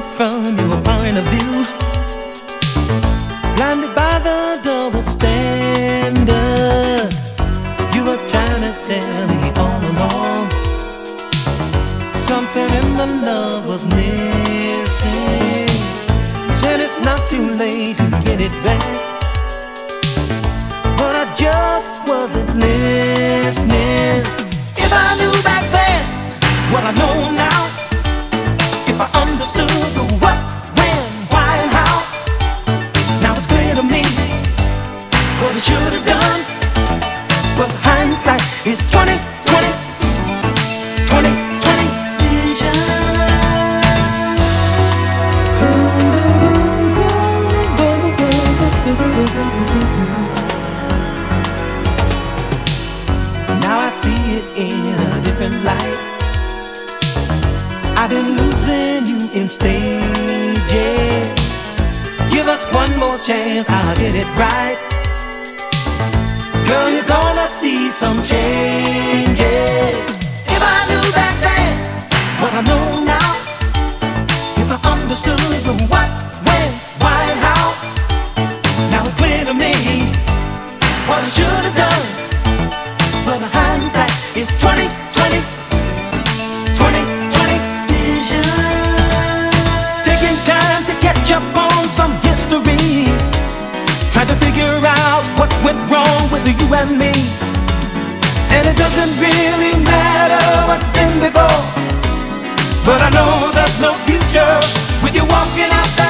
it from your point of view. Blinded by the double standard. You were trying to tell me all along. Something in the love was missing. Said it's not too late to get it back. But I just wasn't listening. If I knew back then what I know now, in stages. Give us one more chance, I'll get it right. Girl, you're gonna see some changes. If I knew back then what I know now, if I understood the what, when, why, and how, now it's clear to me what I should have done. With you and me. And it doesn't really matter what's been before. But I know there's no future with you walking out